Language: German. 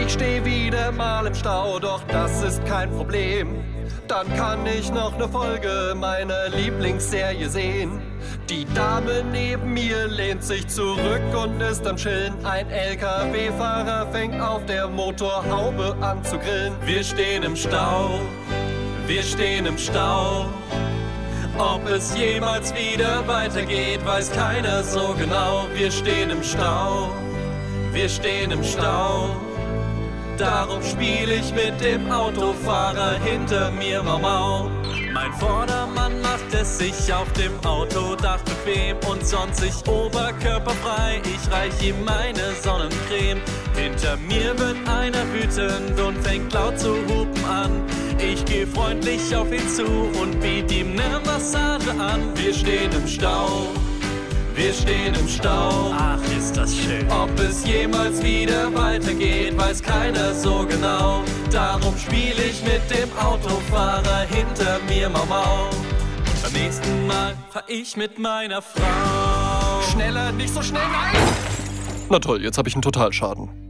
Ich steh wieder mal im Stau, doch das ist kein Problem. Dann kann ich noch ne Folge meiner Lieblingsserie sehen. Die Dame neben mir lehnt sich zurück und ist am Chillen. Ein LKW-Fahrer fängt auf der Motorhaube an zu grillen. Wir stehen im Stau, wir stehen im Stau. Ob es jemals wieder weitergeht, weiß keiner so genau. Wir stehen im Stau, wir stehen im Stau. Darum spiel ich mit dem Autofahrer hinter mir Mau Mau. Mein Vordermann macht es sich auf dem Autodach bequem und sonst sich oberkörperfrei. Ich reich ihm meine Sonnencreme. Hinter mir wird einer wütend und fängt laut zu hupen an. Ich geh freundlich auf ihn zu und biet ihm ne Massage an. Wir stehen im Stau. Wir stehen im Stau. Ach, ist das schön. Ob es jemals wieder weitergeht, weiß keiner so genau. Darum spiel ich mit dem Autofahrer hinter mir Mau Mau. Beim nächsten Mal fahr ich mit meiner Frau. Schneller, nicht so schnell, nein! Na toll, jetzt habe ich einen Totalschaden.